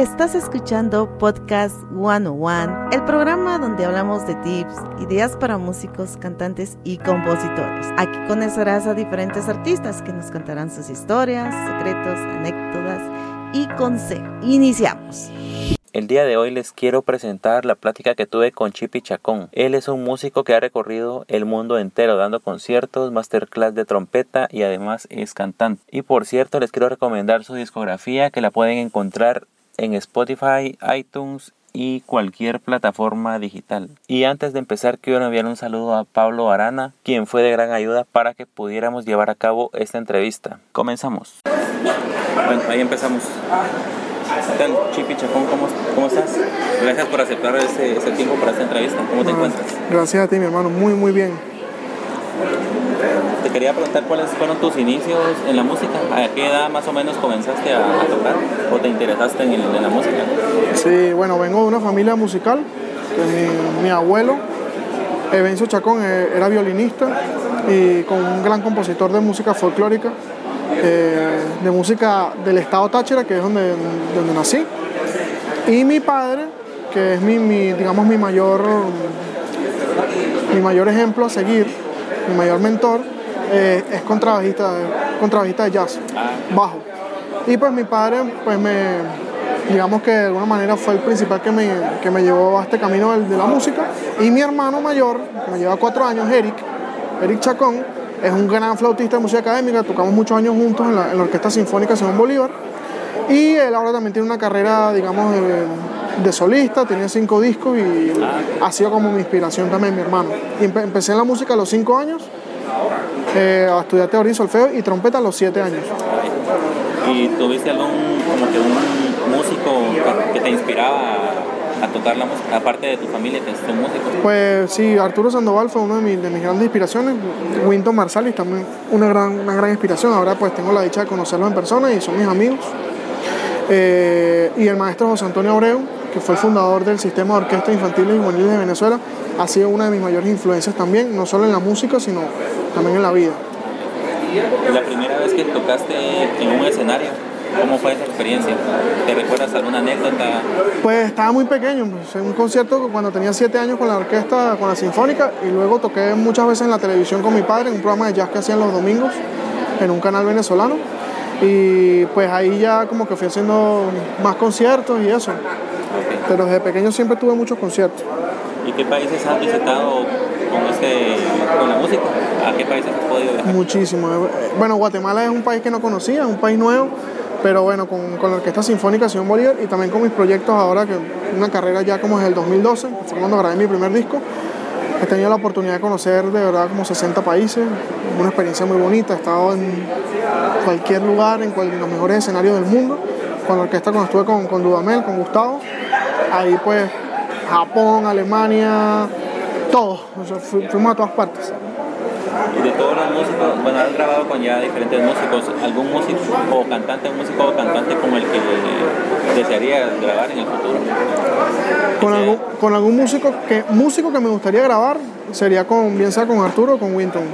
Estás escuchando Podcast 101, el programa donde hablamos de tips, ideas para músicos, cantantes y compositores. Aquí conocerás a diferentes artistas que nos contarán sus historias, secretos, anécdotas y consejos. Iniciamos. El día de hoy les quiero presentar la plática que tuve con Chipi Chacón. Él es un músico que ha recorrido el mundo entero dando conciertos, masterclass de trompeta y además es cantante. Y por cierto les quiero recomendar su discografía que la pueden encontrar en Spotify, iTunes y cualquier plataforma digital. Y antes de empezar quiero enviar un saludo a Pablo Arana, quien fue de gran ayuda para que pudiéramos llevar a cabo esta entrevista. Comenzamos. Bueno, ahí empezamos. ¿Qué tal, Chipi Chacón? ¿Cómo, ¿Cómo, estás? Gracias por aceptar ese, ese, tiempo para esta entrevista. ¿Cómo te encuentras? Gracias a ti, mi hermano. Muy, muy bien. Te quería preguntar cuáles fueron tus inicios en la música. ¿A qué edad más o menos comenzaste a, tocar o te interesaste en, la música? Sí, bueno, vengo de una familia musical. Mi, abuelo, Evencio Chacón, eh, era violinista y con un gran compositor de música folclórica eh, de música del estado Táchira, que es donde, donde nací. Y mi padre, que es mi, mi, digamos, mi mayor, mi mayor ejemplo a seguir, mi mayor mentor, eh, es contrabajista, contrabajista de jazz, bajo. Y pues mi padre, pues me, digamos que de alguna manera fue el principal que me, que me llevó a este camino de, de la música. Y mi hermano mayor, que me lleva cuatro años, Eric, Eric Chacón, es un gran flautista de música académica, tocamos muchos años juntos en la, en la Orquesta Sinfónica Simón Bolívar. Y él ahora también tiene una carrera, digamos, de, de solista, tiene cinco discos y ha sido como mi inspiración también, mi hermano. Y empe empecé en la música a los cinco años, eh, a estudiar teoría y solfeo y trompeta a los siete años. ¿Y tuviste algún, como que un músico que, que te inspiraba a tocar la música, aparte de tu familia que son músicos? Pues sí, Arturo Sandoval fue una de, mis, de mis grandes inspiraciones, Winton Marsalis también una gran, una gran inspiración, ahora pues tengo la dicha de conocerlos en persona y son mis amigos. Eh, y el maestro José Antonio Abreu, que fue el fundador del sistema de orquestas infantiles y juveniles de Venezuela, ha sido una de mis mayores influencias también, no solo en la música, sino también en la vida. La primera vez que tocaste en un escenario, ¿Cómo fue esa experiencia? ¿Te recuerdas alguna anécdota? Pues estaba muy pequeño, pues, en un concierto cuando tenía siete años con la orquesta, con la sinfónica, y luego toqué muchas veces en la televisión con mi padre, en un programa de jazz que hacían los domingos, en un canal venezolano. Y pues ahí ya como que fui haciendo más conciertos y eso. Okay. Pero desde pequeño siempre tuve muchos conciertos. ¿Y qué países has visitado con, este, con la música? ¿A qué países has podido viajar? Muchísimo. Bueno, Guatemala es un país que no conocía, un país nuevo pero bueno, con, con, la Orquesta Sinfónica Simón Bolívar y también con mis proyectos ahora, que una carrera ya como desde el 2012, fue cuando grabé mi primer disco. He tenido la oportunidad de conocer de verdad como 60 países, una experiencia muy bonita, he estado en cualquier lugar, en, los mejores escenarios del mundo, con la orquesta cuando estuve con, Dudamel, con Gustavo, ahí pues Japón, Alemania, todo, o sea, fuimos a todas partes y de todos los músicos, bueno, has grabado con ya diferentes músicos, algún músico o cantante, un músico o cantante como el que desearía grabar en el futuro. Con algún, con algún músico que músico que me gustaría grabar sería con bien sea con Arturo o con Winton.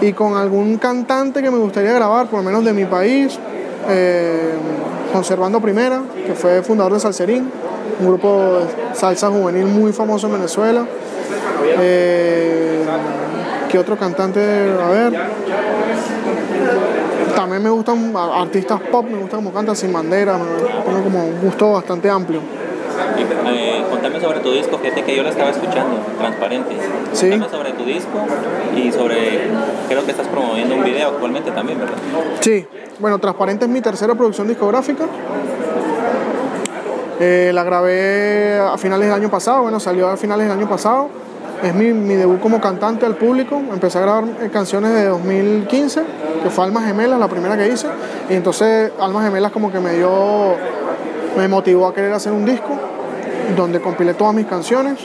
Y con algún cantante que me gustaría grabar, por lo menos de mi país, eh, Conservando Primera, que fue fundador de Salserín, un grupo de salsa juvenil muy famoso en Venezuela. Eh, ¿Qué otro cantante? A ver. También me gustan artistas pop, me gusta como cantan sin bandera, tengo como un gusto bastante amplio. Y, eh, contame sobre tu disco, fíjate que yo lo estaba escuchando, Transparente. Sí. Contame sobre tu disco y sobre, creo que estás promoviendo un video actualmente también, ¿verdad? Sí, bueno, Transparente es mi tercera producción discográfica. Eh, la grabé a finales del año pasado, bueno, salió a finales del año pasado es mi, debut como cantante al público. Empecé a grabar canciones de 2015, que fue Almas Gemelas, la primera que hice. Y entonces Almas Gemelas como que me dio, me motivó a querer hacer un disco donde compilé todas mis canciones.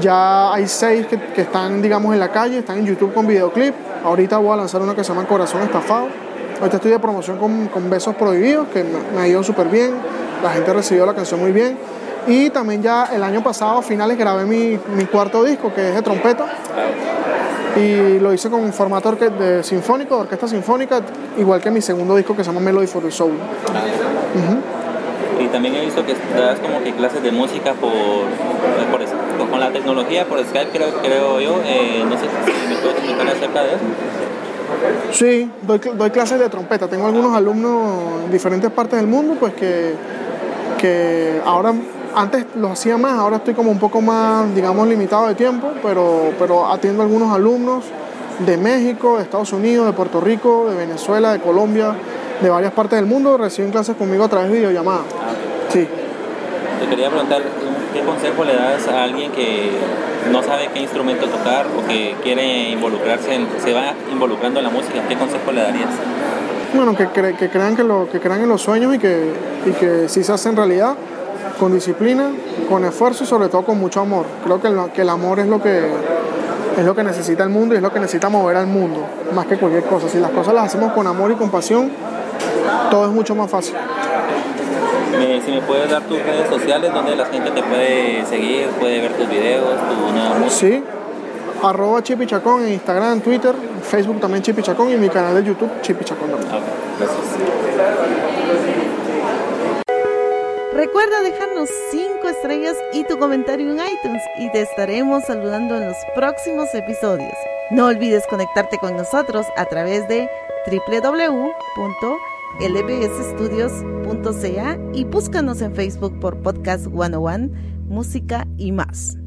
Ya hay seis que, que están, digamos, en la calle, están en YouTube con videoclip. Ahorita voy a lanzar una que se llama Corazón Estafado. Ahorita estoy de promoción con, con Besos Prohibidos, que me, me ha ido súper bien. La gente recibió la canción muy bien. Y también ya el año pasado, a finales, grabé mi, mi cuarto disco, que es de trompeta. Y lo hice con un formato de sinfónico, de orquesta sinfónica, igual que mi segundo disco que se llama Melody for the Soul. Uh -huh. ¿Y también he visto que das como que clases de música por, por con la tecnología, por Skype creo, creo yo. Eh, no sé si me puedes comentar acerca de eso. Sí, doy, doy, clases de trompeta. Tengo algunos alumnos en diferentes partes del mundo, pues que, que ahora, antes lo hacía más, ahora estoy como un poco más, digamos, limitado de tiempo, pero, pero atiendo a algunos alumnos de México, de Estados Unidos, de Puerto Rico, de Venezuela, de Colombia, de varias partes del mundo, reciben clases conmigo a través de videollamada. Sí. Te quería preguntar, ¿qué consejo le das a alguien que no sabe qué instrumento tocar o que quiere involucrarse, en, se va involucrando en la música? ¿Qué consejo le darías? Bueno, que, que, crean, que, lo, que crean en los sueños y que, y que si se hacen realidad, con disciplina, con esfuerzo y sobre todo con mucho amor. Creo que el, que el amor es lo que, es lo que necesita el mundo y es lo que necesita mover al mundo, más que cualquier cosa. Si las cosas las hacemos con amor y con pasión, todo es mucho más fácil. si me puedes dar tus redes sociales donde la gente te puede seguir, puede ver tus videos, tu música. Sí, arroba Chipichacón en Instagram, Twitter, Facebook también Chipichacón y mi canal de YouTube Chipichacón también. Recuerda dejarnos 5 estrellas y tu comentario en iTunes y te estaremos saludando en los próximos episodios. No olvides conectarte con nosotros a través de www.lbsstudios.ca y búscanos en Facebook por Podcast 101, Música y más.